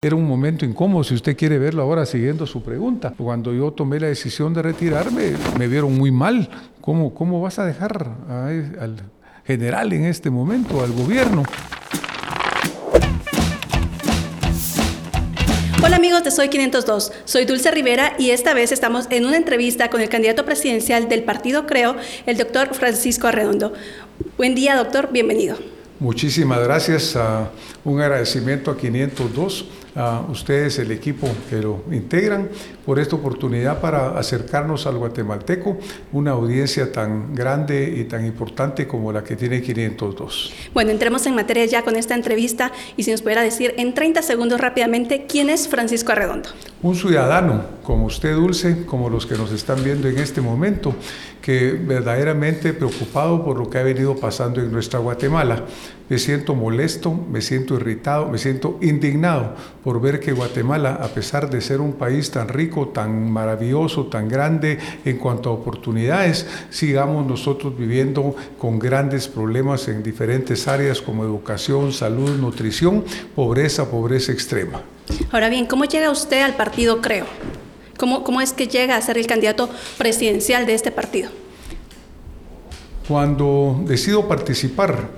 Era un momento incómodo, si usted quiere verlo ahora siguiendo su pregunta. Cuando yo tomé la decisión de retirarme, me vieron muy mal. ¿Cómo, cómo vas a dejar al general en este momento, al gobierno? Hola amigos de Soy 502, soy Dulce Rivera y esta vez estamos en una entrevista con el candidato presidencial del partido Creo, el doctor Francisco Arredondo. Buen día doctor, bienvenido. Muchísimas gracias, un agradecimiento a 502 a ustedes, el equipo que lo integran, por esta oportunidad para acercarnos al guatemalteco, una audiencia tan grande y tan importante como la que tiene 502. Bueno, entremos en materia ya con esta entrevista y si nos pudiera decir en 30 segundos rápidamente, ¿quién es Francisco Arredondo? Un ciudadano como usted, Dulce, como los que nos están viendo en este momento, que verdaderamente preocupado por lo que ha venido pasando en nuestra Guatemala. Me siento molesto, me siento irritado, me siento indignado por ver que Guatemala, a pesar de ser un país tan rico, tan maravilloso, tan grande en cuanto a oportunidades, sigamos nosotros viviendo con grandes problemas en diferentes áreas como educación, salud, nutrición, pobreza, pobreza extrema. Ahora bien, ¿cómo llega usted al partido Creo? ¿Cómo, ¿Cómo es que llega a ser el candidato presidencial de este partido? Cuando decido participar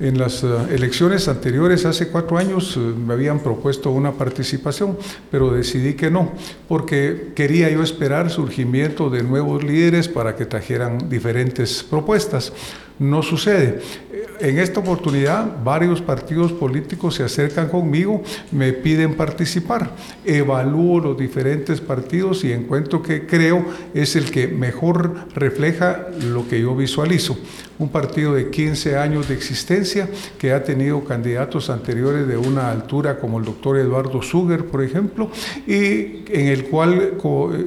en las eh, elecciones anteriores, hace cuatro años, eh, me habían propuesto una participación, pero decidí que no, porque quería yo esperar surgimiento de nuevos líderes para que trajeran diferentes propuestas. No sucede en esta oportunidad varios partidos políticos se acercan conmigo, me piden participar, evalúo los diferentes partidos y encuentro que creo es el que mejor refleja lo que yo visualizo. Un partido de 15 años de existencia que ha tenido candidatos anteriores de una altura como el doctor Eduardo Suger, por ejemplo, y en el cual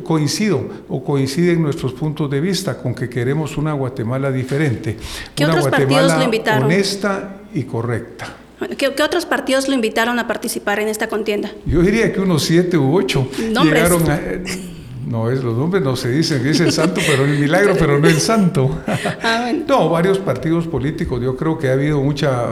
coincido o coinciden nuestros puntos de vista con que queremos una Guatemala diferente. ¿Qué otros partidos lo invitaron? honesta y correcta. ¿Qué, otros partidos lo invitaron a participar en esta contienda? Yo diría que unos siete u ocho llegaron a, no es los nombres no se dicen, dice el santo, pero el milagro, pero no el santo. Ah, no, varios partidos políticos, yo creo que ha habido mucha,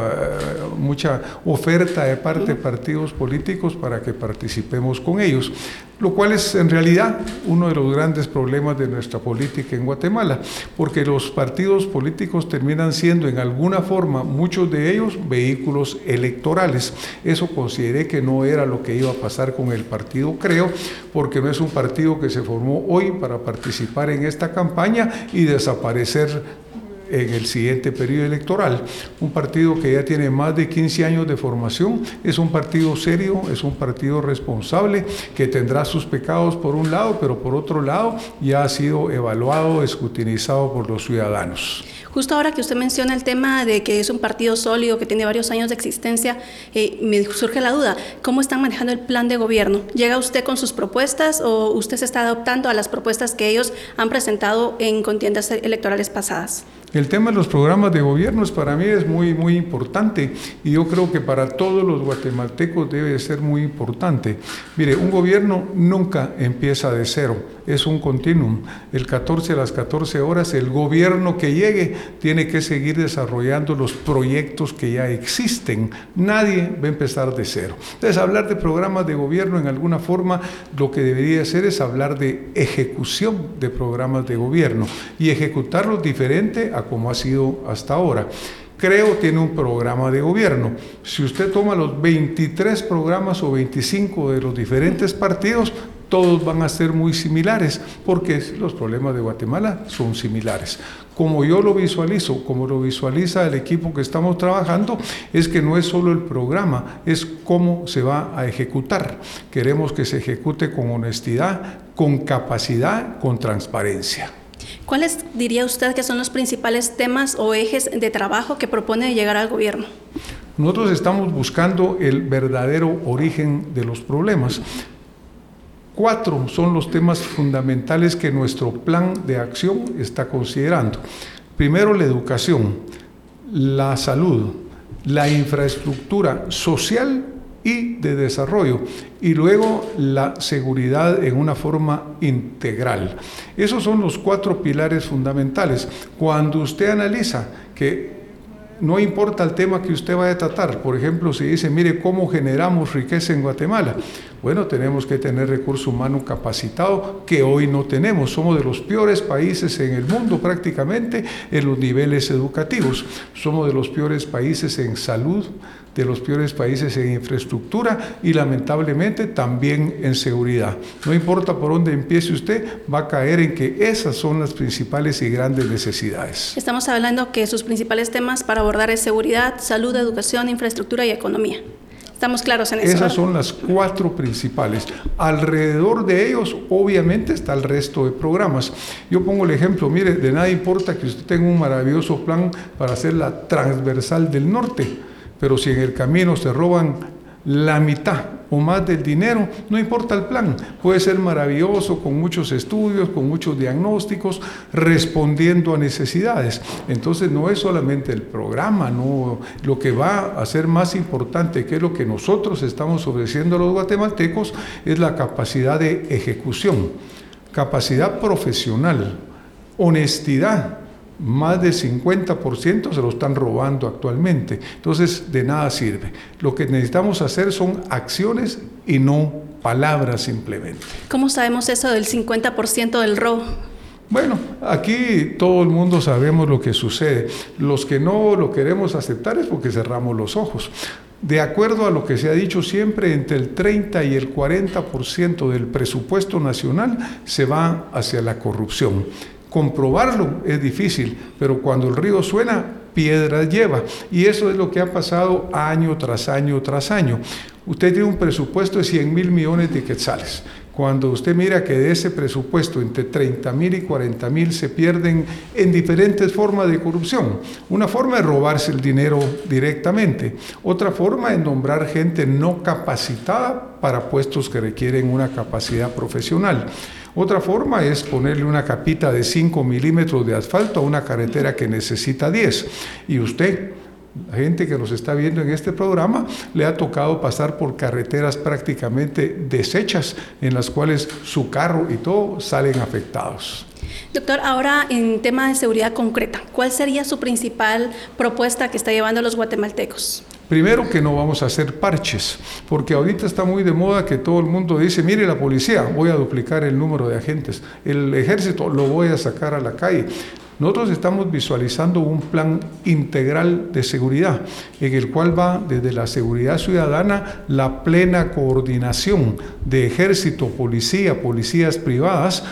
mucha oferta de parte de partidos políticos para que participemos con ellos lo cual es en realidad uno de los grandes problemas de nuestra política en Guatemala, porque los partidos políticos terminan siendo en alguna forma, muchos de ellos, vehículos electorales. Eso consideré que no era lo que iba a pasar con el partido, creo, porque no es un partido que se formó hoy para participar en esta campaña y desaparecer en el siguiente periodo electoral. Un partido que ya tiene más de 15 años de formación, es un partido serio, es un partido responsable, que tendrá sus pecados por un lado, pero por otro lado ya ha sido evaluado, escrutinizado por los ciudadanos. Justo ahora que usted menciona el tema de que es un partido sólido, que tiene varios años de existencia, eh, me surge la duda, ¿cómo están manejando el plan de gobierno? ¿Llega usted con sus propuestas o usted se está adoptando a las propuestas que ellos han presentado en contiendas electorales pasadas? El tema de los programas de gobierno para mí es muy, muy importante y yo creo que para todos los guatemaltecos debe ser muy importante. Mire, un gobierno nunca empieza de cero, es un continuum. El 14 a las 14 horas, el gobierno que llegue tiene que seguir desarrollando los proyectos que ya existen. Nadie va a empezar de cero. Entonces, hablar de programas de gobierno en alguna forma, lo que debería ser es hablar de ejecución de programas de gobierno y ejecutarlos diferente a como ha sido hasta ahora. Creo tiene un programa de gobierno. Si usted toma los 23 programas o 25 de los diferentes partidos, todos van a ser muy similares, porque los problemas de Guatemala son similares. Como yo lo visualizo, como lo visualiza el equipo que estamos trabajando, es que no es solo el programa, es cómo se va a ejecutar. Queremos que se ejecute con honestidad, con capacidad, con transparencia. ¿Cuáles diría usted que son los principales temas o ejes de trabajo que propone llegar al gobierno? Nosotros estamos buscando el verdadero origen de los problemas. Cuatro son los temas fundamentales que nuestro plan de acción está considerando. Primero, la educación, la salud, la infraestructura social y de desarrollo y luego la seguridad en una forma integral. Esos son los cuatro pilares fundamentales. Cuando usted analiza que no importa el tema que usted vaya a tratar. Por ejemplo, si dice, mire, ¿cómo generamos riqueza en Guatemala? Bueno, tenemos que tener recurso humano capacitado que hoy no tenemos. Somos de los peores países en el mundo prácticamente en los niveles educativos. Somos de los peores países en salud, de los peores países en infraestructura y lamentablemente también en seguridad. No importa por dónde empiece usted, va a caer en que esas son las principales y grandes necesidades. Estamos hablando que sus principales temas para abordar es seguridad, salud, educación, infraestructura y economía. Estamos claros en eso. Esas son las cuatro principales. Alrededor de ellos, obviamente, está el resto de programas. Yo pongo el ejemplo, mire, de nada importa que usted tenga un maravilloso plan para hacer la transversal del norte pero si en el camino se roban la mitad o más del dinero, no importa el plan, puede ser maravilloso con muchos estudios, con muchos diagnósticos, respondiendo a necesidades. Entonces no es solamente el programa, no, lo que va a ser más importante, que lo que nosotros estamos ofreciendo a los guatemaltecos, es la capacidad de ejecución, capacidad profesional, honestidad más del 50% se lo están robando actualmente. Entonces, de nada sirve. Lo que necesitamos hacer son acciones y no palabras simplemente. ¿Cómo sabemos eso del 50% del robo? Bueno, aquí todo el mundo sabemos lo que sucede. Los que no lo queremos aceptar es porque cerramos los ojos. De acuerdo a lo que se ha dicho siempre, entre el 30 y el 40% del presupuesto nacional se va hacia la corrupción. Comprobarlo es difícil, pero cuando el río suena, piedras lleva. Y eso es lo que ha pasado año tras año tras año. Usted tiene un presupuesto de 100 mil millones de quetzales. Cuando usted mira que de ese presupuesto entre 30 mil y 40 mil se pierden en diferentes formas de corrupción. Una forma es robarse el dinero directamente. Otra forma es nombrar gente no capacitada para puestos que requieren una capacidad profesional. Otra forma es ponerle una capita de 5 milímetros de asfalto a una carretera que necesita 10. Y usted, la gente que nos está viendo en este programa, le ha tocado pasar por carreteras prácticamente deshechas en las cuales su carro y todo salen afectados. Doctor, ahora en tema de seguridad concreta, ¿cuál sería su principal propuesta que está llevando los guatemaltecos? Primero que no vamos a hacer parches, porque ahorita está muy de moda que todo el mundo dice, mire la policía, voy a duplicar el número de agentes, el ejército lo voy a sacar a la calle. Nosotros estamos visualizando un plan integral de seguridad, en el cual va desde la seguridad ciudadana la plena coordinación de ejército, policía, policías privadas,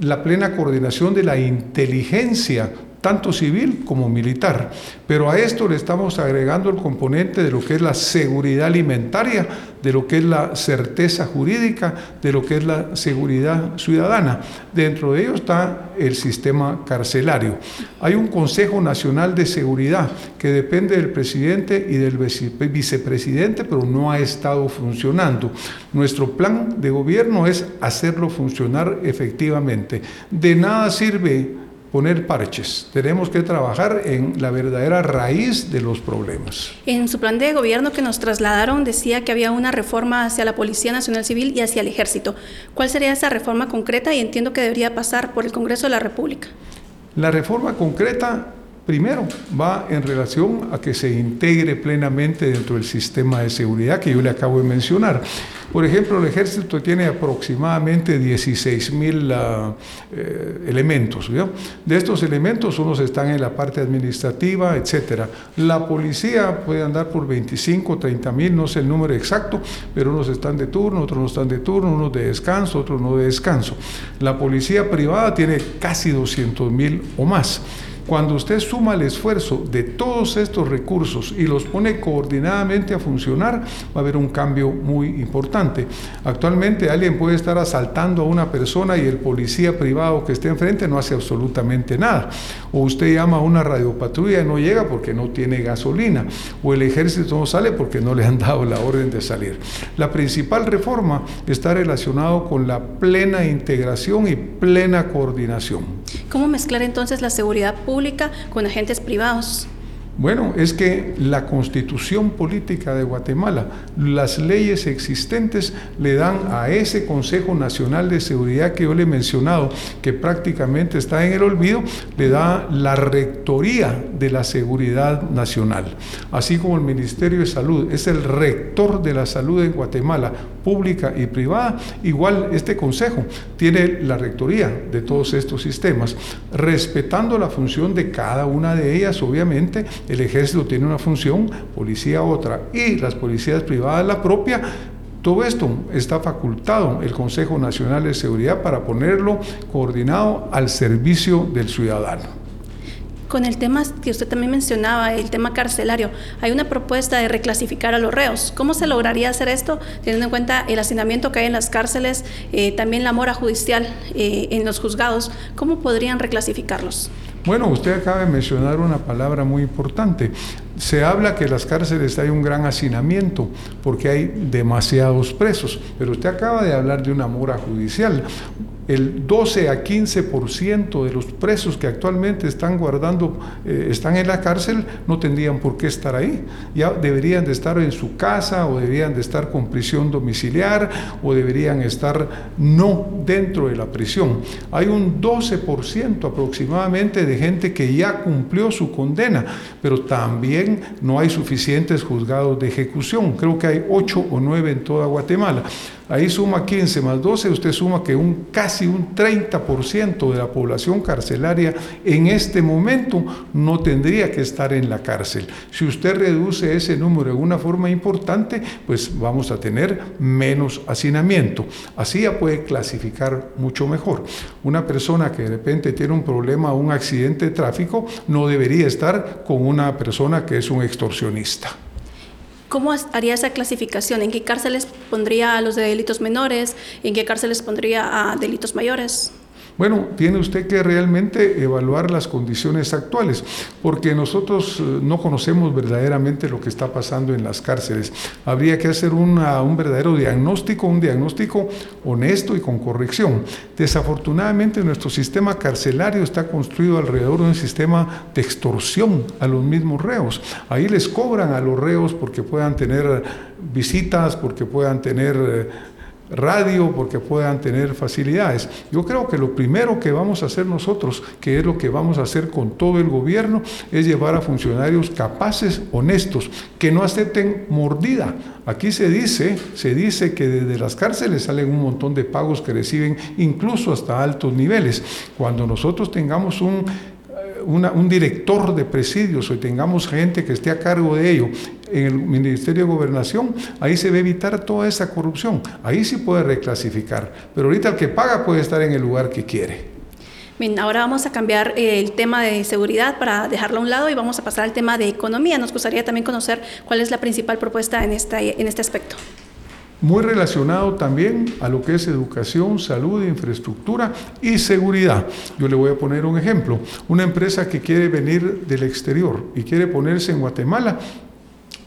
la plena coordinación de la inteligencia tanto civil como militar. Pero a esto le estamos agregando el componente de lo que es la seguridad alimentaria, de lo que es la certeza jurídica, de lo que es la seguridad ciudadana. Dentro de ello está el sistema carcelario. Hay un Consejo Nacional de Seguridad que depende del presidente y del vicepresidente, pero no ha estado funcionando. Nuestro plan de gobierno es hacerlo funcionar efectivamente. De nada sirve poner parches, tenemos que trabajar en la verdadera raíz de los problemas. En su plan de gobierno que nos trasladaron decía que había una reforma hacia la Policía Nacional Civil y hacia el Ejército. ¿Cuál sería esa reforma concreta? Y entiendo que debería pasar por el Congreso de la República. La reforma concreta Primero, va en relación a que se integre plenamente dentro del sistema de seguridad que yo le acabo de mencionar. Por ejemplo, el ejército tiene aproximadamente 16 mil ah, eh, elementos. De estos elementos, unos están en la parte administrativa, etc. La policía puede andar por 25, 30 mil, no sé el número exacto, pero unos están de turno, otros no están de turno, unos de descanso, otros no de descanso. La policía privada tiene casi 200 mil o más. Cuando usted suma el esfuerzo de todos estos recursos y los pone coordinadamente a funcionar, va a haber un cambio muy importante. Actualmente alguien puede estar asaltando a una persona y el policía privado que esté enfrente no hace absolutamente nada. O usted llama a una radiopatrulla y no llega porque no tiene gasolina. O el ejército no sale porque no le han dado la orden de salir. La principal reforma está relacionado con la plena integración y plena coordinación. ¿Cómo mezclar entonces la seguridad pública con agentes privados? Bueno, es que la constitución política de Guatemala, las leyes existentes le dan a ese Consejo Nacional de Seguridad que yo le he mencionado, que prácticamente está en el olvido, le da la rectoría de la seguridad nacional. Así como el Ministerio de Salud es el rector de la salud en Guatemala, pública y privada, igual este Consejo tiene la rectoría de todos estos sistemas, respetando la función de cada una de ellas, obviamente el ejército tiene una función, policía otra y las policías privadas la propia, todo esto está facultado el Consejo Nacional de Seguridad para ponerlo coordinado al servicio del ciudadano. Con el tema que usted también mencionaba, el tema carcelario, hay una propuesta de reclasificar a los reos. ¿Cómo se lograría hacer esto, teniendo en cuenta el hacinamiento que hay en las cárceles, eh, también la mora judicial eh, en los juzgados? ¿Cómo podrían reclasificarlos? Bueno, usted acaba de mencionar una palabra muy importante. Se habla que en las cárceles hay un gran hacinamiento porque hay demasiados presos, pero usted acaba de hablar de una mora judicial el 12 a 15% de los presos que actualmente están guardando, eh, están en la cárcel, no tendrían por qué estar ahí. Ya deberían de estar en su casa o deberían de estar con prisión domiciliar o deberían estar no dentro de la prisión. Hay un 12% aproximadamente de gente que ya cumplió su condena, pero también no hay suficientes juzgados de ejecución. Creo que hay 8 o 9 en toda Guatemala. Ahí suma 15 más 12, usted suma que un casi un 30% de la población carcelaria en este momento no tendría que estar en la cárcel. Si usted reduce ese número de una forma importante, pues vamos a tener menos hacinamiento. Así ya puede clasificar mucho mejor. Una persona que de repente tiene un problema o un accidente de tráfico no debería estar con una persona que es un extorsionista. ¿Cómo haría esa clasificación? ¿En qué cárceles pondría a los de delitos menores? ¿En qué cárceles pondría a delitos mayores? Bueno, tiene usted que realmente evaluar las condiciones actuales, porque nosotros eh, no conocemos verdaderamente lo que está pasando en las cárceles. Habría que hacer un verdadero diagnóstico, un diagnóstico honesto y con corrección. Desafortunadamente nuestro sistema carcelario está construido alrededor de un sistema de extorsión a los mismos reos. Ahí les cobran a los reos porque puedan tener visitas, porque puedan tener eh, radio porque puedan tener facilidades. Yo creo que lo primero que vamos a hacer nosotros, que es lo que vamos a hacer con todo el gobierno, es llevar a funcionarios capaces, honestos, que no acepten mordida. Aquí se dice, se dice que desde las cárceles salen un montón de pagos que reciben incluso hasta altos niveles. Cuando nosotros tengamos un un director de presidios o tengamos gente que esté a cargo de ello en el Ministerio de Gobernación, ahí se va a evitar toda esa corrupción. Ahí sí puede reclasificar. Pero ahorita el que paga puede estar en el lugar que quiere. Bien, ahora vamos a cambiar eh, el tema de seguridad para dejarlo a un lado y vamos a pasar al tema de economía. Nos gustaría también conocer cuál es la principal propuesta en, esta, en este aspecto muy relacionado también a lo que es educación, salud, infraestructura y seguridad. Yo le voy a poner un ejemplo. Una empresa que quiere venir del exterior y quiere ponerse en Guatemala,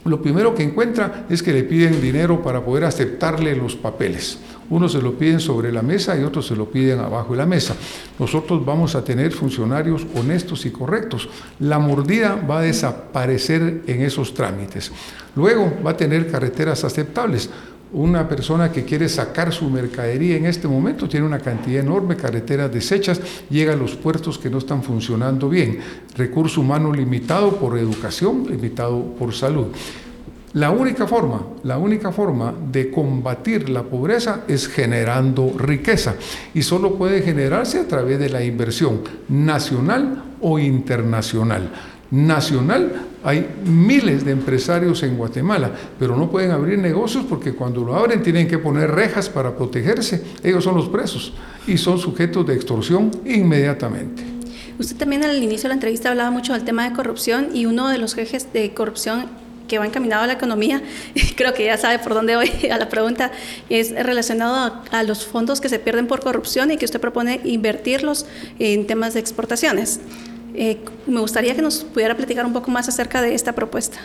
lo primero que encuentra es que le piden dinero para poder aceptarle los papeles. Uno se lo piden sobre la mesa y otros se lo piden abajo de la mesa. Nosotros vamos a tener funcionarios honestos y correctos. La mordida va a desaparecer en esos trámites. Luego va a tener carreteras aceptables una persona que quiere sacar su mercadería en este momento tiene una cantidad enorme, carreteras desechas, llega a los puertos que no están funcionando bien, recurso humano limitado por educación, limitado por salud. La única forma, la única forma de combatir la pobreza es generando riqueza y solo puede generarse a través de la inversión nacional o internacional nacional. Hay miles de empresarios en Guatemala, pero no pueden abrir negocios porque cuando lo abren tienen que poner rejas para protegerse. Ellos son los presos y son sujetos de extorsión inmediatamente. Usted también al inicio de la entrevista hablaba mucho del tema de corrupción y uno de los ejes de corrupción que va encaminado a la economía, creo que ya sabe por dónde voy a la pregunta, es relacionado a, a, los fondos que se pierden por corrupción y que usted propone invertirlos en temas de exportaciones. Eh, me gustaría que nos pudiera platicar un poco más acerca de esta propuesta.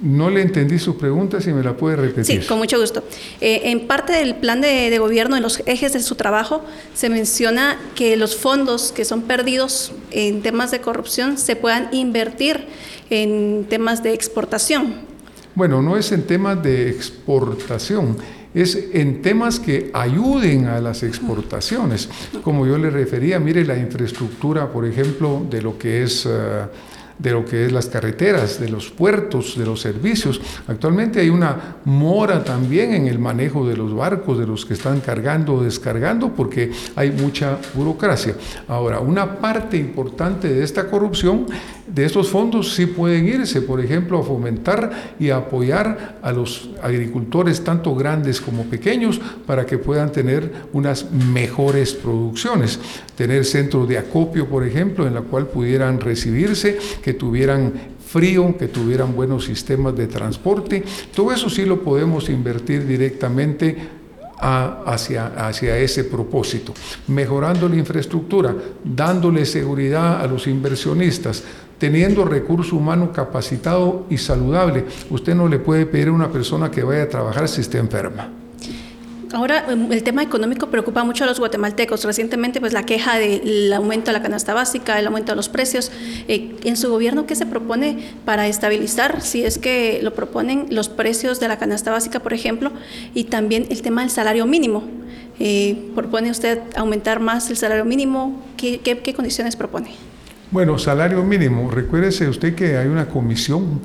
No le entendí su pregunta, si me la puede repetir. Sí, con mucho gusto. Eh, en parte del plan de, de, gobierno, en los ejes de su trabajo, se menciona que los fondos que son perdidos en temas de corrupción se puedan invertir en temas de exportación. Bueno, no es en temas de exportación, es en temas que ayuden a las exportaciones. Como yo le refería, mire la infraestructura, por ejemplo, de lo que es... Uh, de lo que es las carreteras, de los puertos, de los servicios. Actualmente hay una mora también en el manejo de los barcos, de los que están cargando o descargando, porque hay mucha burocracia. Ahora, una parte importante de esta corrupción, de estos fondos, sí pueden irse, por ejemplo, a fomentar y apoyar a los agricultores, tanto grandes como pequeños, para que puedan tener unas mejores producciones. Tener centros de acopio, por ejemplo, en la cual pudieran recibirse que tuvieran frío, que tuvieran buenos sistemas de transporte. Todo eso sí lo podemos invertir directamente hacia, hacia ese propósito, mejorando la infraestructura, dándole seguridad a los inversionistas, teniendo recurso humano capacitado y saludable. Usted no le puede pedir a una persona que vaya a trabajar si está enferma. Ahora, em, el tema económico preocupa mucho a los guatemaltecos. Recientemente, pues la queja del aumento de la canasta básica, el aumento de los precios. Eh, ¿En su gobierno qué se propone para estabilizar, si es que lo proponen, los precios de la canasta básica, por ejemplo, y también el tema del salario mínimo? Eh, ¿Propone usted aumentar más el salario mínimo? ¿Qué, qué, qué condiciones propone? Bueno, salario mínimo. Recuérdese usted que hay una comisión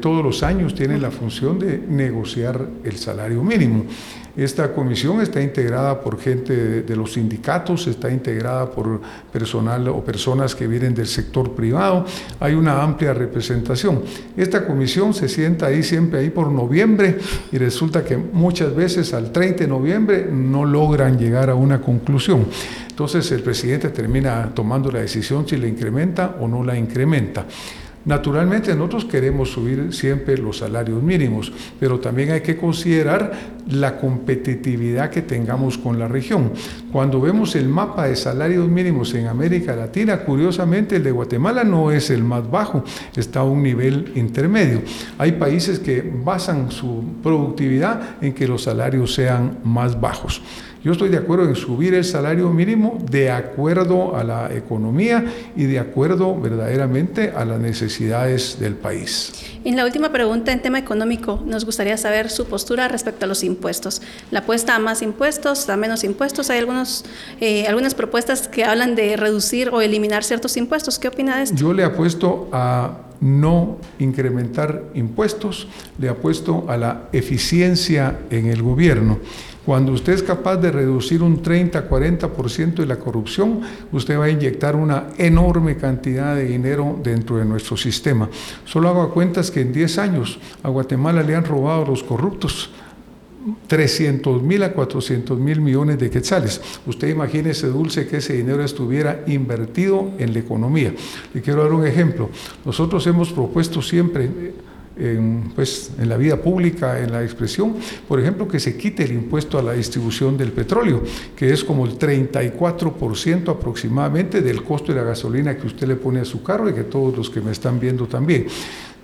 todos los años tiene la función de negociar el salario mínimo. Esta comisión está integrada por gente de los sindicatos, está integrada por personal o personas que vienen del sector privado, hay una amplia representación. Esta comisión se sienta ahí siempre ahí por noviembre y resulta que muchas veces al 30 de noviembre no logran llegar a una conclusión. Entonces el presidente termina tomando la decisión si la incrementa o no la incrementa. Naturalmente nosotros queremos subir siempre los salarios mínimos, pero también hay que considerar la competitividad que tengamos con la región. Cuando vemos el mapa de salarios mínimos en América Latina, curiosamente el de Guatemala no es el más bajo, está a un nivel intermedio. Hay países que basan su productividad en que los salarios sean más bajos. Yo estoy de acuerdo en subir el salario mínimo de acuerdo a la economía y de acuerdo verdaderamente a las necesidades del país. En la última pregunta en tema económico, nos gustaría saber su postura respecto a los impuestos. ¿La apuesta a más impuestos, a menos impuestos? Hay algunos, eh, algunas propuestas que hablan de reducir o eliminar ciertos impuestos. ¿Qué opina de esto? Yo le apuesto a no incrementar impuestos, le apuesto a la eficiencia en el gobierno. Cuando usted es capaz de reducir un 30-40% de la corrupción, usted va a inyectar una enorme cantidad de dinero dentro de nuestro sistema. Solo hago cuentas que en 10 años a Guatemala le han robado los corruptos 300 mil a 400 mil millones de quetzales. Usted imagínese, Dulce, que ese dinero estuviera invertido en la economía. Le quiero dar un ejemplo. Nosotros hemos propuesto siempre en, pues, en la vida pública, en la expresión, por ejemplo, que se quite el impuesto a la distribución del petróleo, que es como el 34% aproximadamente del costo de la gasolina que usted le pone a su carro y que todos los que me están viendo también.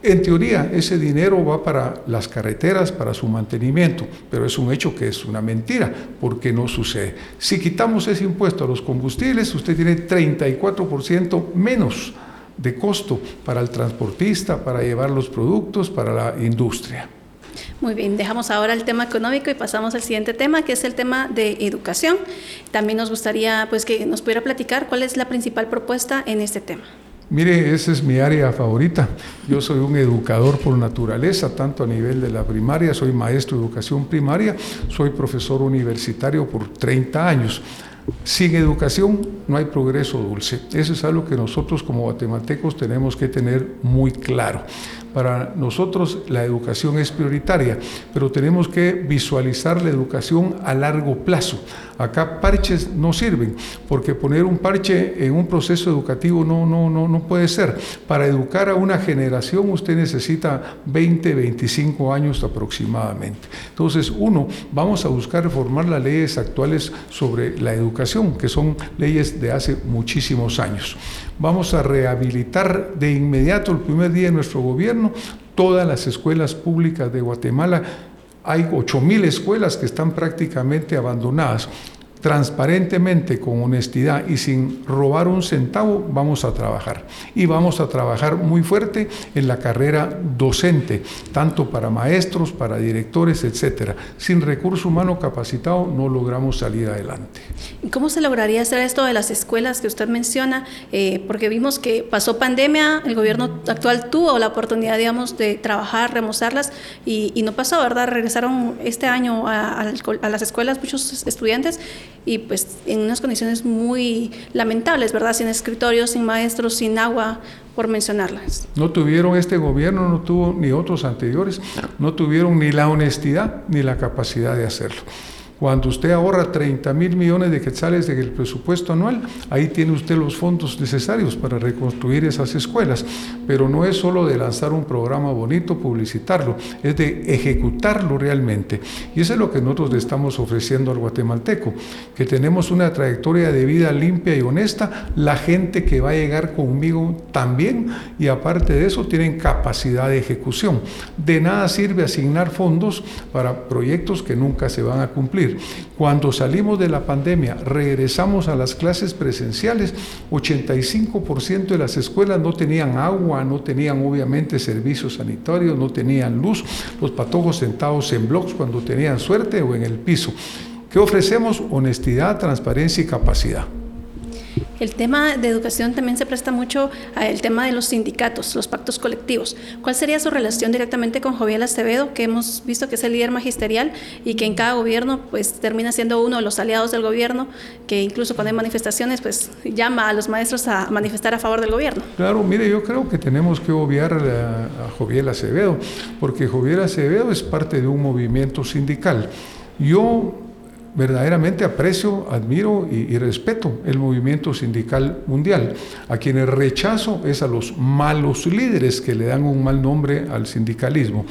En teoría, ese dinero va para las carreteras, para su mantenimiento, pero es un hecho que es una mentira, porque no sucede. Si quitamos ese impuesto a los combustibles, usted tiene 34% menos de costo para el transportista, para llevar los productos, para la industria. Muy bien, dejamos ahora el tema económico y pasamos al siguiente tema, que es el tema de educación. También nos gustaría pues, que nos pudiera platicar cuál es la principal propuesta en este tema. Mire, esa es mi área favorita. Yo soy un educador por naturaleza, tanto a nivel de la primaria, soy maestro de educación primaria, soy profesor universitario por 30 años. Sin educación no hay progreso dulce. Eso es algo que nosotros como guatemaltecos tenemos que tener muy claro. Para nosotros la educación es prioritaria, pero tenemos que visualizar la educación a largo plazo. Acá parches no sirven, porque poner un parche en un proceso educativo no, no, no, no puede ser. Para educar a una generación usted necesita 20, 25 años aproximadamente. Entonces, uno, vamos a buscar reformar las leyes actuales sobre la educación, que son leyes de hace muchísimos años. Vamos a rehabilitar de inmediato el primer día de nuestro gobierno todas las escuelas públicas de Guatemala. Hay 8.000 escuelas que están prácticamente abandonadas transparentemente, con honestidad y sin robar un centavo, vamos a trabajar. Y vamos a trabajar muy fuerte en la carrera docente, tanto para maestros, para directores, etcétera. Sin recurso humano capacitado no logramos salir adelante. ¿Cómo se lograría hacer esto de las escuelas que usted menciona? Eh, porque vimos que pasó pandemia, el gobierno actual tuvo la oportunidad, digamos, de trabajar, remozarlas y, no pasó, ¿verdad? Regresaron este año a las escuelas muchos estudiantes y pues en unas condiciones muy lamentables, ¿verdad? Sin escritorios, sin maestros, sin agua, por mencionarlas. No tuvieron este gobierno, no tuvo ni otros anteriores, no tuvieron ni la honestidad ni la capacidad de hacerlo. Cuando usted ahorra 30 mil millones de quetzales en el presupuesto anual, ahí tiene usted los fondos necesarios para reconstruir esas escuelas. Pero no es solo de lanzar un programa bonito, publicitarlo, es de ejecutarlo realmente. Y eso es lo que nosotros le estamos ofreciendo al guatemalteco, que tenemos una trayectoria de vida limpia y honesta, la gente que va a llegar conmigo también, y aparte de eso tienen capacidad de ejecución. De nada sirve asignar fondos para proyectos que nunca se van a cumplir. Cuando salimos de la pandemia, regresamos a las clases presenciales, 85% de las escuelas no tenían agua, no tenían obviamente servicios sanitarios, no tenían luz, los patojos sentados en bloques cuando tenían suerte o en el piso. ¿Qué ofrecemos? Honestidad, transparencia y capacidad. El tema de educación también se presta mucho al tema de los sindicatos, los pactos colectivos. ¿Cuál sería su relación directamente con Joviel Acevedo, que hemos visto que es el líder magisterial y que en cada gobierno pues termina siendo uno de los aliados del gobierno, que incluso cuando hay manifestaciones pues llama a los maestros a manifestar a favor del gobierno? Claro, mire, yo creo que tenemos que obviar a, a Joviel Acevedo, porque Joviel Acevedo es parte de un movimiento sindical. Yo verdaderamente aprecio, admiro y, respeto el movimiento sindical mundial. A quienes rechazo es a los malos líderes que le dan un mal nombre al sindicalismo.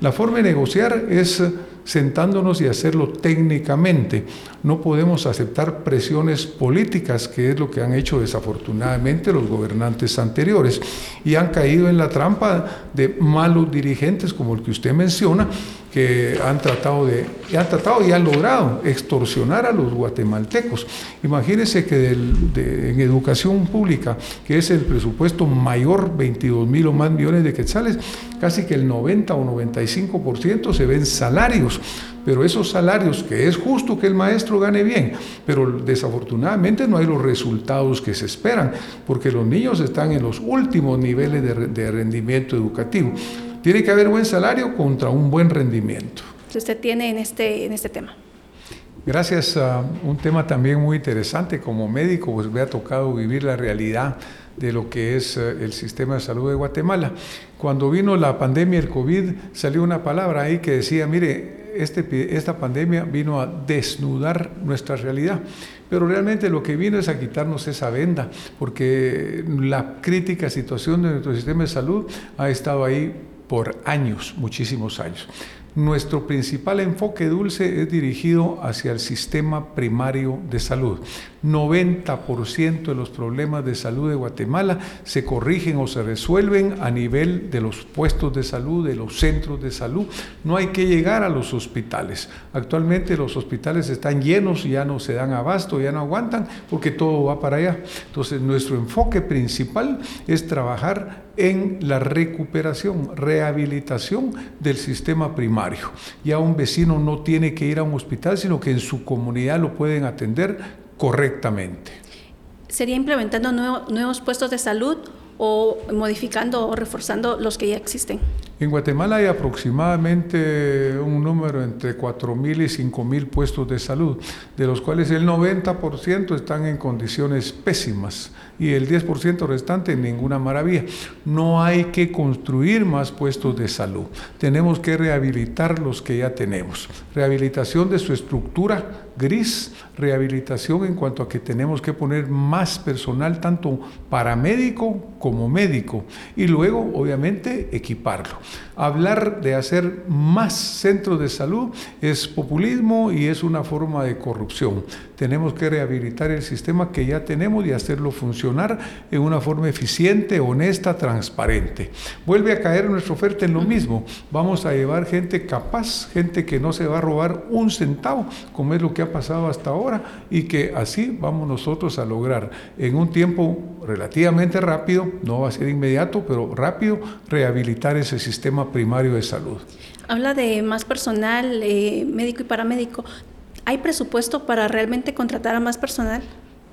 La forma de negociar es sentándonos y hacerlo técnicamente. No podemos aceptar presiones políticas, que es lo que han hecho desafortunadamente los gobernantes anteriores, y han caído en la trampa de malos dirigentes como el que usted menciona, que han tratado de, han tratado y han logrado extorsionar a los guatemaltecos. Imagínense que en educación pública, que es el presupuesto mayor, 22 mil o más millones de quetzales, casi que el 90 o 95% se ven salarios pero esos salarios, que es justo que el maestro gane bien, pero desafortunadamente no hay los resultados que se esperan, porque los niños están en los últimos niveles de, rendimiento educativo. Tiene que haber buen salario contra un buen rendimiento. ¿Qué usted tiene en este, en este tema? Gracias a un tema también muy interesante. Como médico, pues me ha tocado vivir la realidad de lo que es eh, el sistema de salud de Guatemala. Cuando vino la pandemia, el COVID, salió una palabra ahí que decía, mire, este, esta pandemia vino a desnudar nuestra realidad, pero realmente lo que vino es a quitarnos esa venda, porque la crítica situación de nuestro sistema de salud ha estado ahí por años, muchísimos años. Nuestro principal enfoque dulce es dirigido hacia el sistema primario de salud. 90% de los problemas de salud de Guatemala se corrigen o se resuelven a nivel de los puestos de salud, de los centros de salud. No hay que llegar a los hospitales. Actualmente los hospitales están llenos, ya no se dan abasto, ya no aguantan, porque todo va para allá. Entonces nuestro enfoque principal es trabajar en la recuperación, rehabilitación del sistema primario. Ya un vecino no tiene que ir a un hospital, sino que en su comunidad lo pueden atender correctamente. ¿Sería implementando nuevos puestos de salud o modificando o reforzando los que ya existen? En Guatemala hay aproximadamente un número entre 4.000 y 5.000 puestos de salud, de los cuales el 90% están en condiciones pésimas y el 10% restante ninguna maravilla. No hay que construir más puestos de salud, tenemos que rehabilitar los que ya tenemos. Rehabilitación de su estructura gris, rehabilitación en cuanto a que tenemos que poner más personal, tanto paramédico como médico, y luego obviamente equiparlo. Hablar de hacer más centros de salud es populismo y es una forma de corrupción. Tenemos que rehabilitar el sistema que ya tenemos y hacerlo funcionar en una forma eficiente, honesta, transparente. Vuelve a caer nuestra oferta en lo mismo. Vamos a llevar gente capaz, gente que no se va a robar un centavo, como es lo que ha pasado hasta ahora, y que así vamos nosotros a lograr en un tiempo relativamente rápido, no va a ser inmediato, pero rápido, rehabilitar ese sistema primario de salud. Habla de más personal eh, médico y paramédico. ¿Hay presupuesto para realmente contratar a más personal?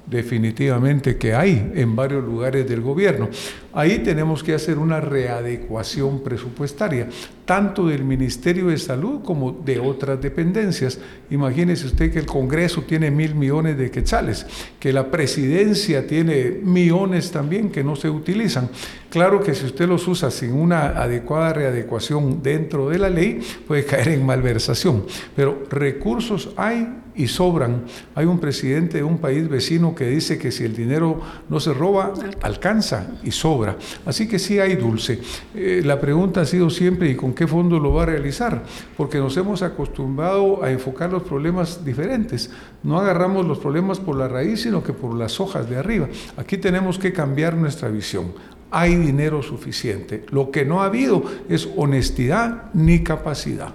Definitivamente que hay en varios lugares del gobierno. Ahí tenemos que hacer una readecuación presupuestaria, tanto del Ministerio de Salud como de otras dependencias. Imagínese usted que el Congreso tiene mil millones de quetzales, que la presidencia tiene millones también que no se utilizan. Claro que si usted los usa sin una adecuada readecuación dentro de la ley, puede caer en malversación. Pero recursos hay y sobran. Hay un presidente de un país vecino que dice que si el dinero no se roba, alcanza y sobra. Así que sí hay dulce. Eh, la pregunta ha sido siempre, ¿y con qué fondo lo va a realizar? Porque nos hemos acostumbrado a enfocar los problemas diferentes. No agarramos los problemas por la raíz, sino que por las hojas de arriba. Aquí tenemos que cambiar nuestra visión hay dinero suficiente. Lo que no ha habido es honestidad ni capacidad.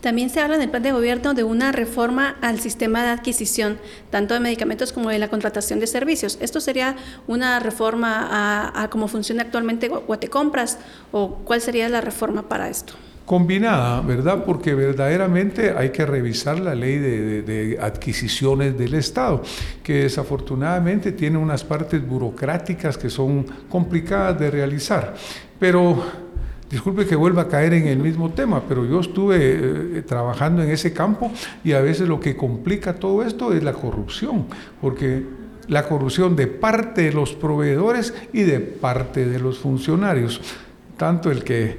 También se habla en el plan de gobierno de una reforma al sistema de adquisición, tanto de medicamentos como de la contratación de servicios. ¿Esto sería una reforma a, cómo funciona actualmente Guatecompras o cuál sería la reforma para esto? Combinada, ¿verdad? Porque verdaderamente hay que revisar la ley de, de adquisiciones del Estado, que desafortunadamente tiene unas partes burocráticas que son complicadas de realizar. Pero Disculpe que vuelva a caer en el mismo tema, pero yo estuve eh, trabajando en ese campo y a veces lo que complica todo esto es la corrupción, porque la corrupción de parte de los proveedores y de parte de los funcionarios, tanto el que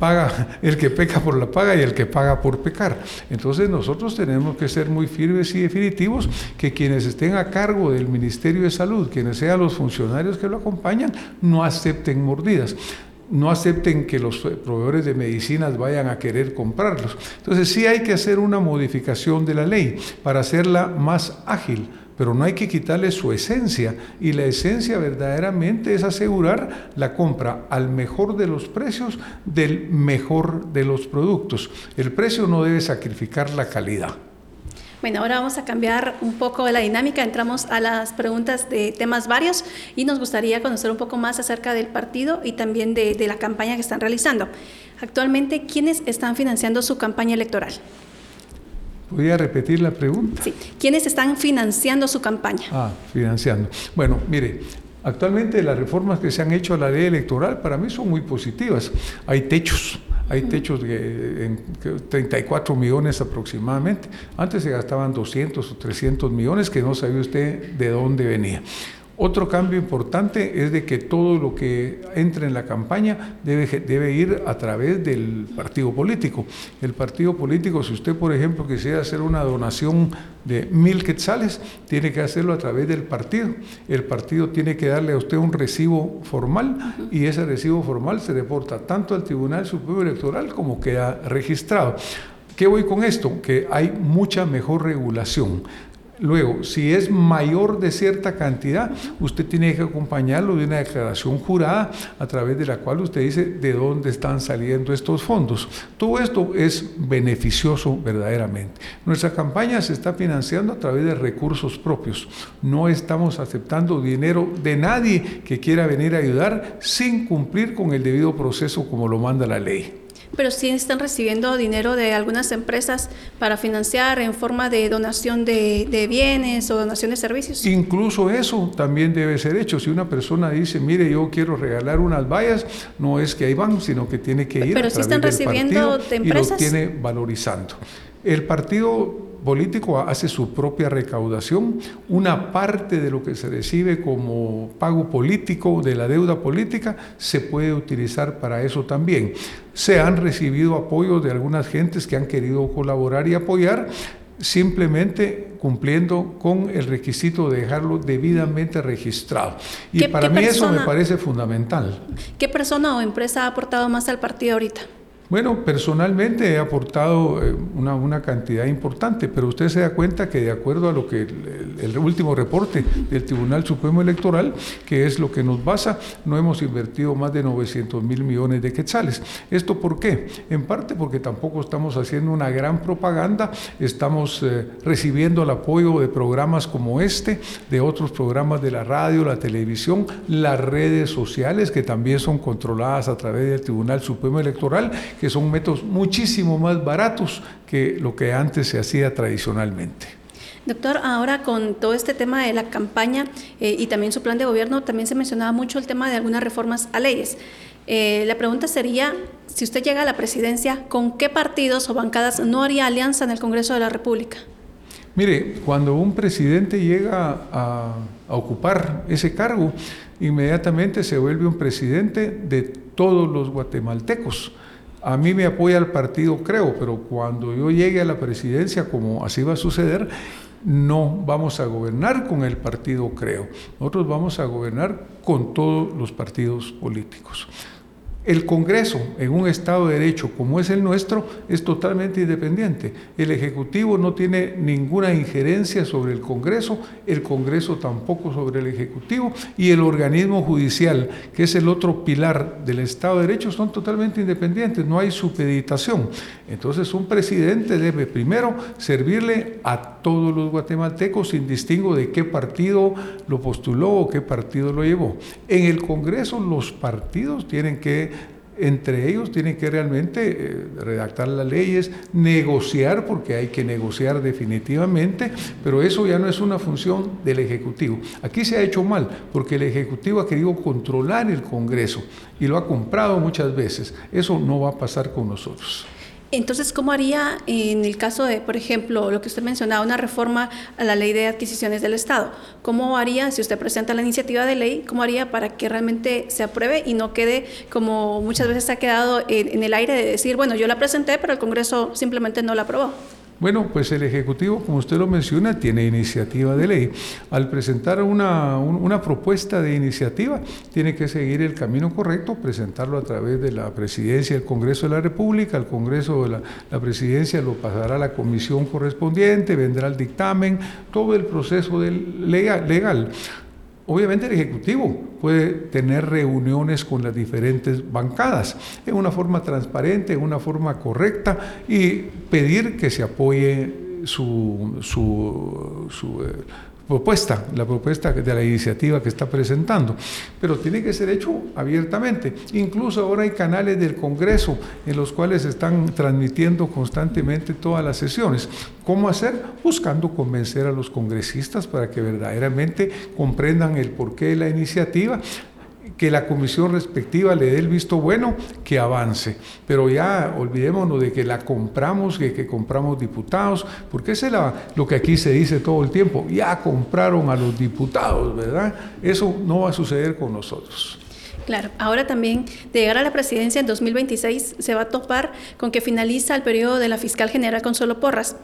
paga, el que peca por la paga y el que paga por pecar. Entonces nosotros tenemos que ser muy firmes y definitivos que quienes estén a cargo del Ministerio de Salud, quienes sean los funcionarios que lo acompañan, no acepten mordidas no acepten que los proveedores de medicinas vayan a querer comprarlos. Entonces sí hay que hacer una modificación de la ley para hacerla más ágil, pero no hay que quitarle su esencia. Y la esencia verdaderamente es asegurar la compra al mejor de los precios del mejor de los productos. El precio no debe sacrificar la calidad. Bueno, ahora vamos a cambiar un poco la dinámica. Entramos a las preguntas de temas varios y nos gustaría conocer un poco más acerca del partido y también de, la campaña que están realizando. Actualmente, ¿quiénes están financiando su campaña electoral? ¿Podría repetir la pregunta? Sí. ¿Quiénes están financiando su campaña? Ah, financiando. Bueno, mire, actualmente las reformas que se han hecho a la ley electoral para mí son muy positivas. Hay techos hay techos de en 34 millones aproximadamente. Antes se gastaban 200 o 300 millones que no sabía usted de dónde venía. Otro cambio importante es de que todo lo que entra en la campaña debe, debe, ir a través del partido político. El partido político, si usted, por ejemplo, quisiera hacer una donación de mil quetzales, tiene que hacerlo a través del partido. El partido tiene que darle a usted un recibo formal y ese recibo formal se reporta tanto al Tribunal Supremo Electoral como queda registrado. ¿Qué voy con esto? Que hay mucha mejor regulación. Luego, si es mayor de cierta cantidad, usted tiene que acompañarlo de una declaración jurada a través de la cual usted dice de dónde están saliendo estos fondos. Todo esto es beneficioso verdaderamente. Nuestra campaña se está financiando a través de recursos propios. No estamos aceptando dinero de nadie que quiera venir a ayudar sin cumplir con el debido proceso como lo manda la ley pero sí están recibiendo dinero de algunas empresas para financiar en forma de donación de, bienes o donación de servicios. Incluso eso también debe ser hecho. Si una persona dice, mire, yo quiero regalar unas vallas, no es que ahí van, sino que tiene que ir. Pero sí están recibiendo de empresas. Y lo tiene valorizando. El partido político hace su propia recaudación, una parte de lo que se recibe como pago político de la deuda política se puede utilizar para eso también. Se han recibido apoyos de algunas gentes que han querido colaborar y apoyar, simplemente cumpliendo con el requisito de dejarlo debidamente registrado. Y para mí eso me parece fundamental. ¿Qué persona o empresa ha aportado más al partido ahorita? Bueno, personalmente he aportado eh, una, cantidad importante, pero usted se da cuenta que de acuerdo a lo que el, último reporte del Tribunal Supremo Electoral, que es lo que nos basa, no hemos invertido más de 900 mil millones de quetzales. ¿Esto por qué? En parte porque tampoco estamos haciendo una gran propaganda, estamos eh, recibiendo el apoyo de programas como este, de otros programas de la radio, la televisión, las redes sociales, que también son controladas a través del Tribunal Supremo Electoral que son métodos muchísimo más baratos que lo que antes se hacía tradicionalmente. Doctor, ahora con todo este tema de la campaña eh, y también su plan de gobierno, también se mencionaba mucho el tema de algunas reformas a leyes. Eh, la pregunta sería, si usted llega a la presidencia, ¿con qué partidos o bancadas no haría alianza en el Congreso de la República? Mire, cuando un presidente llega a, a ocupar ese cargo, inmediatamente se vuelve un presidente de todos los guatemaltecos. A mí me apoya el partido, creo, pero cuando yo llegue a la presidencia, como así va a suceder, no vamos a gobernar con el partido, creo. Nosotros vamos a gobernar con todos los partidos políticos. El Congreso, en un Estado de Derecho como es el nuestro, es totalmente independiente. El Ejecutivo no tiene ninguna injerencia sobre el Congreso, el Congreso tampoco sobre el Ejecutivo y el organismo judicial, que es el otro pilar del Estado de Derecho, son totalmente independientes, no hay supeditación. Entonces un presidente debe primero servirle a todos los guatemaltecos sin distingo de qué partido lo postuló o qué partido lo llevó. En el Congreso los partidos tienen que entre ellos tienen que realmente eh, redactar las leyes, negociar, porque hay que negociar definitivamente, pero eso ya no es una función del Ejecutivo. Aquí se ha hecho mal, porque el Ejecutivo ha querido controlar el Congreso y lo ha comprado muchas veces. Eso no va a pasar con nosotros. Entonces, ¿cómo haría en el caso de, por ejemplo, lo que usted mencionaba, una reforma a la ley de adquisiciones del Estado? ¿Cómo haría, si usted presenta la iniciativa de ley, cómo haría para que realmente se apruebe y no quede como muchas veces ha quedado en, el aire de decir, bueno, yo la presenté, pero el Congreso simplemente no la aprobó? Bueno, pues el Ejecutivo, como usted lo menciona, tiene iniciativa de ley. Al presentar una, propuesta de iniciativa, tiene que seguir el camino correcto, presentarlo a través de la Presidencia del Congreso de la República, el Congreso de la, Presidencia lo pasará a la comisión correspondiente, vendrá el dictamen, todo el proceso legal. Obviamente el Ejecutivo puede tener reuniones con las diferentes bancadas en una forma transparente, en una forma correcta y pedir que se apoye su, su, su eh, propuesta, la propuesta de la iniciativa que está presentando, pero tiene que ser hecho abiertamente. Incluso ahora hay canales del Congreso en los cuales están transmitiendo constantemente todas las sesiones. ¿Cómo hacer? Buscando convencer a los congresistas para que verdaderamente comprendan el porqué de la iniciativa, que la comisión respectiva le dé el visto bueno, que avance. Pero ya olvidémonos de que la compramos, que, que compramos diputados, porque es lo que aquí se dice todo el tiempo, ya compraron a los diputados, ¿verdad? Eso no va a suceder con nosotros. Claro, ahora también de llegar a la presidencia en 2026 se va a topar con que finaliza el periodo de la fiscal general Consuelo Porras.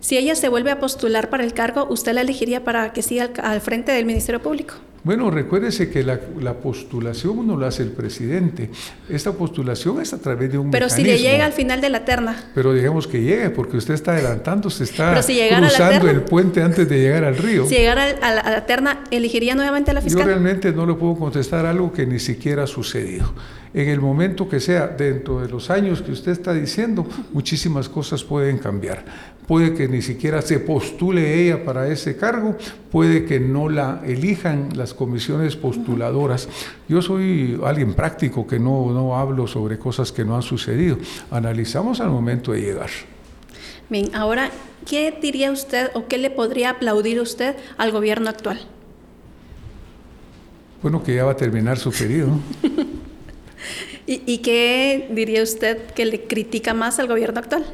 Si ella se vuelve a postular para el cargo, ¿usted la elegiría para que siga al frente del Ministerio Público? Bueno, recuérdese que la, postulación no la hace el presidente. Esta postulación es a través de un Pero si le llega al final de la terna. Pero digamos que llegue, porque usted está adelantando, se está cruzando el puente antes de llegar al río. Si llegara a la, a la terna, ¿elegiría nuevamente a la fiscal? Yo realmente no le puedo contestar algo que ni siquiera ha sucedido en el momento que sea, dentro de los años que usted está diciendo, muchísimas cosas pueden cambiar. Puede que ni siquiera se postule ella para ese cargo, puede que no la elijan las comisiones postuladoras. Yo soy alguien práctico que no, no hablo sobre cosas que no han sucedido. Analizamos al momento de llegar. Bien, ahora, ¿qué diría usted o qué le podría aplaudir usted al gobierno actual? Bueno, que ya va a terminar su periodo. ¿Y, qué diría usted que le critica más al gobierno actual?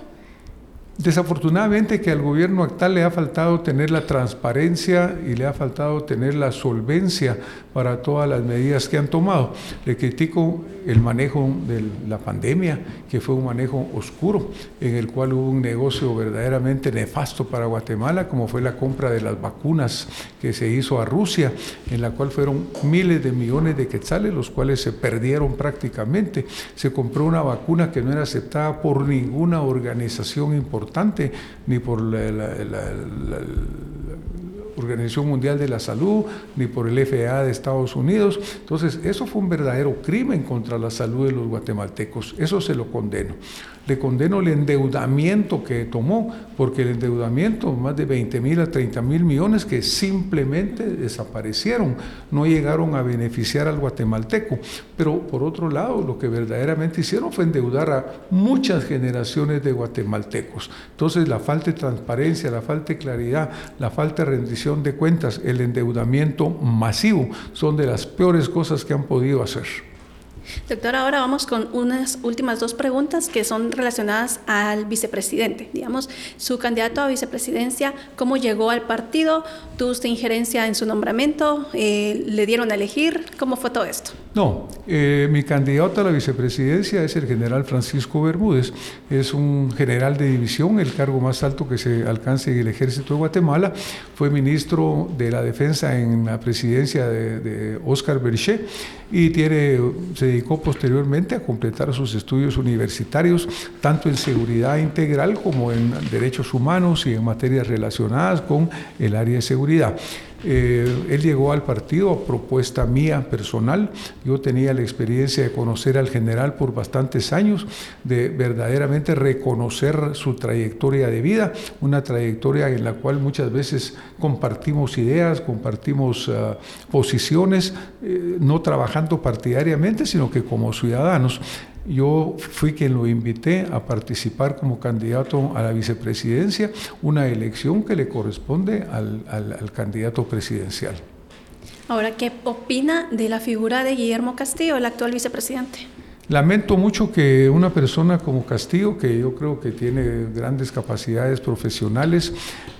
Desafortunadamente que al gobierno actual le ha faltado tener la transparencia y le ha faltado tener la solvencia para todas las medidas que han tomado. Le critico el manejo de la pandemia, que fue un manejo oscuro, en el cual hubo un negocio verdaderamente nefasto para Guatemala, como fue la compra de las vacunas que se hizo a Rusia, en la cual fueron miles de millones de quetzales, los cuales se perdieron prácticamente. Se compró una vacuna que no era aceptada por ninguna organización importante, ni por la, Organización Mundial de la Salud, ni por el FAA de Estados Unidos. Entonces, eso fue un verdadero crimen contra la salud de los guatemaltecos. Eso se lo condeno. Le condeno el endeudamiento que tomó, porque el endeudamiento, más de 20 mil a 30 mil millones que simplemente desaparecieron, no llegaron a beneficiar al guatemalteco. Pero por otro lado, lo que verdaderamente hicieron fue endeudar a muchas generaciones de guatemaltecos. Entonces, la falta de transparencia, la falta de claridad, la falta de rendición de cuentas, el endeudamiento masivo, son de las peores cosas que han podido hacer. Doctor, ahora vamos con unas últimas dos preguntas que son relacionadas al vicepresidente. Digamos, su candidato a vicepresidencia, ¿cómo llegó al partido? ¿Tuvo usted injerencia en su nombramiento? Eh, ¿Le dieron a elegir? ¿Cómo fue todo esto? No, eh, mi candidato a la vicepresidencia es el general Francisco Bermúdez. Es un general de división, el cargo más alto que se alcance en el ejército de Guatemala. Fue ministro de la defensa en la presidencia de, de Oscar Berché y tiene, se dedicó posteriormente a completar sus estudios universitarios, tanto en seguridad integral como en derechos humanos y en materias relacionadas con el área de seguridad. Eh, él llegó al partido a propuesta mía personal. Yo tenía la experiencia de conocer al general por bastantes años, de verdaderamente reconocer su trayectoria de vida, una trayectoria en la cual muchas veces compartimos ideas, compartimos ah, posiciones, eh, no trabajando partidariamente, sino que como ciudadanos. Yo fui quien lo invité a participar como candidato a la vicepresidencia, una elección que le corresponde al, candidato presidencial. Ahora, ¿qué opina de la figura de Guillermo Castillo, el actual vicepresidente? Lamento mucho que una persona como Castillo, que yo creo que tiene grandes capacidades profesionales,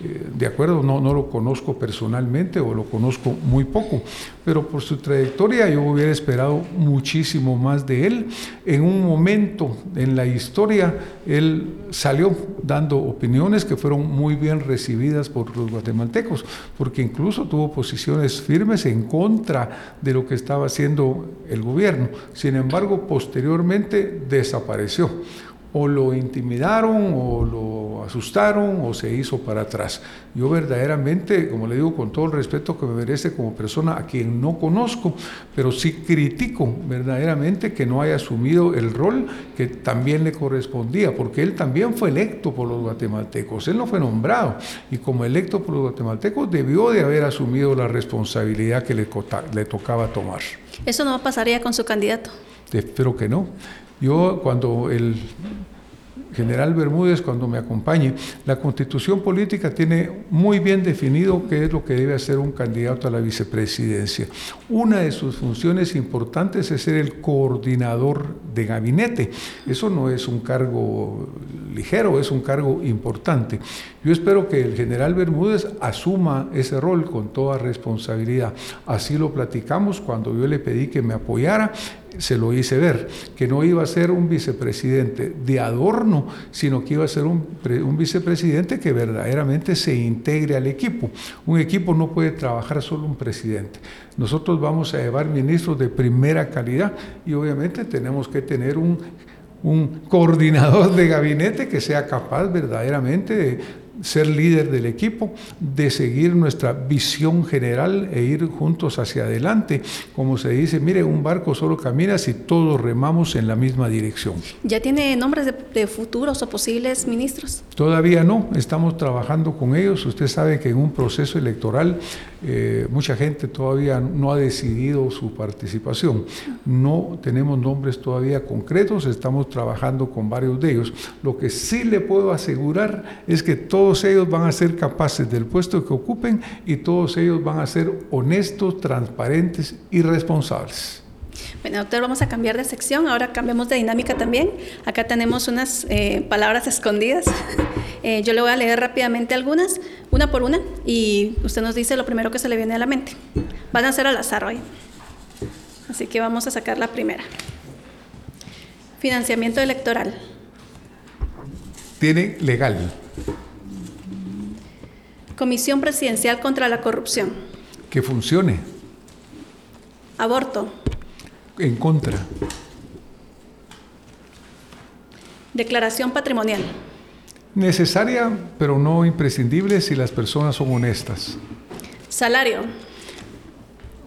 eh, de acuerdo, no, no lo conozco personalmente o lo conozco muy poco, pero por su trayectoria yo hubiera esperado muchísimo más de él. En un momento en la historia, él salió dando opiniones que fueron muy bien recibidas por los guatemaltecos, porque incluso tuvo posiciones firmes en contra de lo que estaba haciendo el gobierno. Sin embargo, posteriormente desapareció. O lo intimidaron, o lo asustaron, o se hizo para atrás. Yo verdaderamente, como le digo, con todo el respeto que me merece como persona a quien no conozco, pero sí critico verdaderamente que no haya asumido el rol que también le correspondía, porque él también fue electo por los guatemaltecos, él no fue nombrado, y como electo por los guatemaltecos debió de haber asumido la responsabilidad que le, le tocaba tomar. ¿Eso no pasaría con su candidato? Espero que no. Yo cuando el general Bermúdez, cuando me acompañe, la constitución política tiene muy bien definido qué es lo que debe hacer un candidato a la vicepresidencia. Una de sus funciones importantes es ser el coordinador de gabinete. Eso no es un cargo ligero, es un cargo importante. Yo espero que el general Bermúdez asuma ese rol con toda responsabilidad. Así lo platicamos cuando yo le pedí que me apoyara se lo hice ver, que no iba a ser un vicepresidente de adorno, sino que iba a ser un, un, vicepresidente que verdaderamente se integre al equipo. Un equipo no puede trabajar solo un presidente. Nosotros vamos a llevar ministros de primera calidad y obviamente tenemos que tener un un coordinador de gabinete que sea capaz verdaderamente de ser líder del equipo, de seguir nuestra visión general e ir juntos hacia adelante. Como se dice, mire, un barco solo camina si todos remamos en la misma dirección. ¿Ya tiene nombres de, futuros o posibles ministros? Todavía no, estamos trabajando con ellos. Usted sabe que en un proceso electoral eh, mucha gente todavía no ha decidido su participación. No tenemos nombres todavía concretos, estamos trabajando con varios de ellos. Lo que sí le puedo asegurar es que todos ellos van a ser capaces del puesto que ocupen y todos ellos van a ser honestos, transparentes y responsables. Bueno, doctor, vamos a cambiar de sección. Ahora cambiamos de dinámica también. Acá tenemos unas eh, palabras escondidas. Eh, yo le voy a leer rápidamente algunas, una por una, y usted nos dice lo primero que se le viene a la mente. Van a ser al azar hoy. Así que vamos a sacar la primera. Financiamiento electoral. Tiene legal. Comisión Presidencial contra la Corrupción. Que funcione. Aborto. En contra. Declaración patrimonial. Necesaria, pero no imprescindible si las personas son honestas. Salario.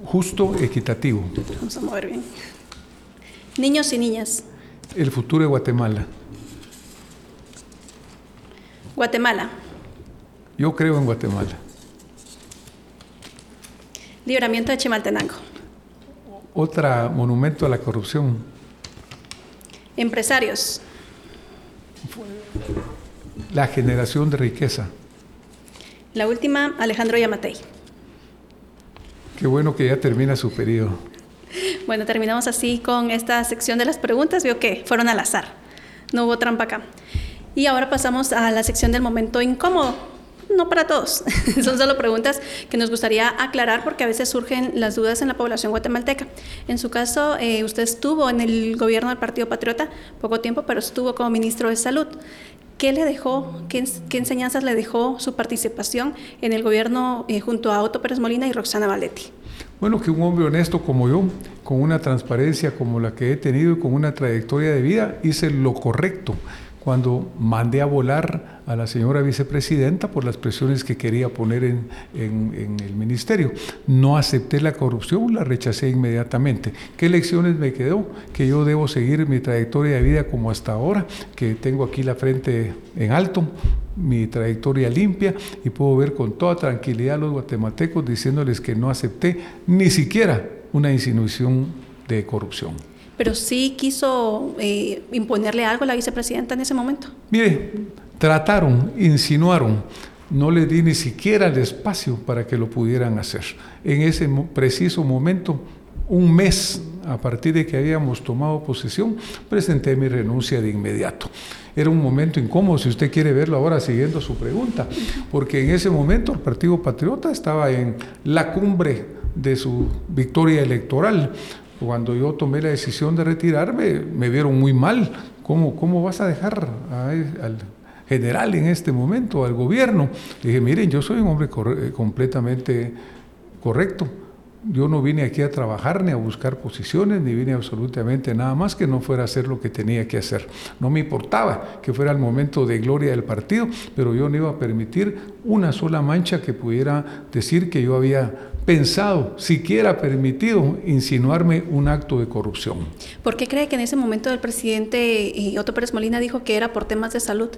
Justo, equitativo. Vamos a mover bien. Niños y niñas. El futuro de Guatemala. Guatemala. Yo creo en Guatemala. Libramiento de Chimaltenango. Otra monumento a la corrupción. Empresarios. La generación de riqueza. La última, Alejandro Yamatei. Qué bueno que ya termina su periodo. Bueno, terminamos así con esta sección de las preguntas. Veo que fueron al azar. No hubo trampa acá. Y ahora pasamos a la sección del momento incómodo. No para todos. Son solo preguntas que nos gustaría aclarar porque a veces surgen las dudas en la población guatemalteca. En su caso, eh, usted estuvo en el gobierno del Partido Patriota poco tiempo, pero estuvo como ministro de Salud. ¿Qué le dejó, qué, enseñanzas le dejó su participación en el gobierno eh, junto a Otto Pérez Molina y Roxana Valetti? Bueno, que un hombre honesto como yo, con una transparencia como la que he tenido y con una trayectoria de vida, hice lo correcto cuando mandé a volar a la señora vicepresidenta por las presiones que quería poner en, el ministerio. No acepté la corrupción, la rechacé inmediatamente. ¿Qué lecciones me quedó? Que yo debo seguir mi trayectoria de vida como hasta ahora, que tengo aquí la frente en alto, mi trayectoria limpia y puedo ver con toda tranquilidad a los guatemaltecos diciéndoles que no acepté ni siquiera una insinuación de corrupción pero sí quiso eh, imponerle algo a la vicepresidenta en ese momento. Mire, trataron, insinuaron, no le di ni siquiera el espacio para que lo pudieran hacer. En ese preciso momento, un mes a partir de que habíamos tomado posesión, presenté mi renuncia de inmediato. Era un momento incómodo, si usted quiere verlo ahora siguiendo su pregunta, porque en ese momento el Partido Patriota estaba en la cumbre de su victoria electoral. Cuando yo tomé la decisión de retirarme, me vieron muy mal. ¿Cómo, cómo vas a dejar al general en este momento, al gobierno? dije, miren, yo soy un hombre eh, completamente correcto. Yo no vine aquí a trabajar ni a buscar posiciones, ni vine absolutamente nada más que no fuera a hacer lo que tenía que hacer. No me importaba que fuera el momento de gloria del partido, pero yo no iba a permitir una sola mancha que pudiera decir que yo había pensado, siquiera permitido, insinuarme un acto de corrupción. ¿Por qué cree que en ese momento el presidente eh, Otto Pérez Molina dijo que era por temas de salud?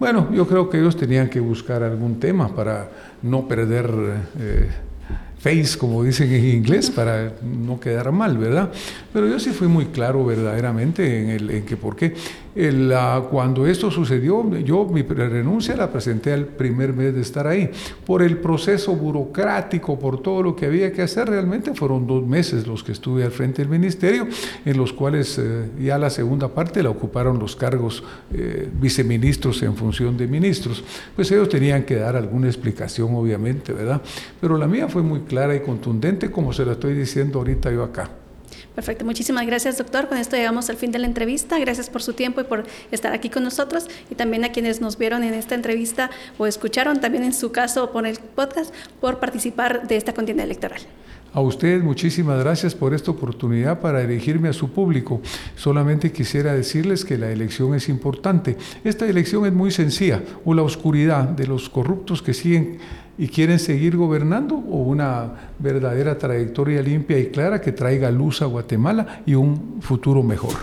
Bueno, yo creo que ellos tenían que buscar algún tema para no perder eh, face, como dicen en inglés, para no quedar mal, ¿verdad? Pero yo sí fui muy claro verdaderamente en, el, en que por qué cuando esto sucedió, yo mi renuncia la presenté al primer mes de estar ahí. Por el proceso burocrático, por todo lo que había que hacer, realmente fueron dos meses los que estuve al frente del ministerio, en los cuales eh, ya la segunda parte la ocuparon los cargos eh, viceministros en función de ministros. Pues ellos tenían que dar alguna explicación, obviamente, ¿verdad? Pero la mía fue muy clara y contundente, como se la estoy diciendo ahorita yo acá. Perfecto, muchísimas gracias doctor. Con esto llegamos al fin de la entrevista. Gracias por su tiempo y por estar aquí con nosotros y también a quienes nos vieron en esta entrevista o escucharon también en su caso por el podcast por participar de esta contienda electoral. A ustedes muchísimas gracias por esta oportunidad para dirigirme a su público. Solamente quisiera decirles que la elección es importante. Esta elección es muy sencilla, o la oscuridad de los corruptos que siguen y quieren seguir gobernando o una verdadera trayectoria limpia y clara que traiga luz a Guatemala y un futuro mejor.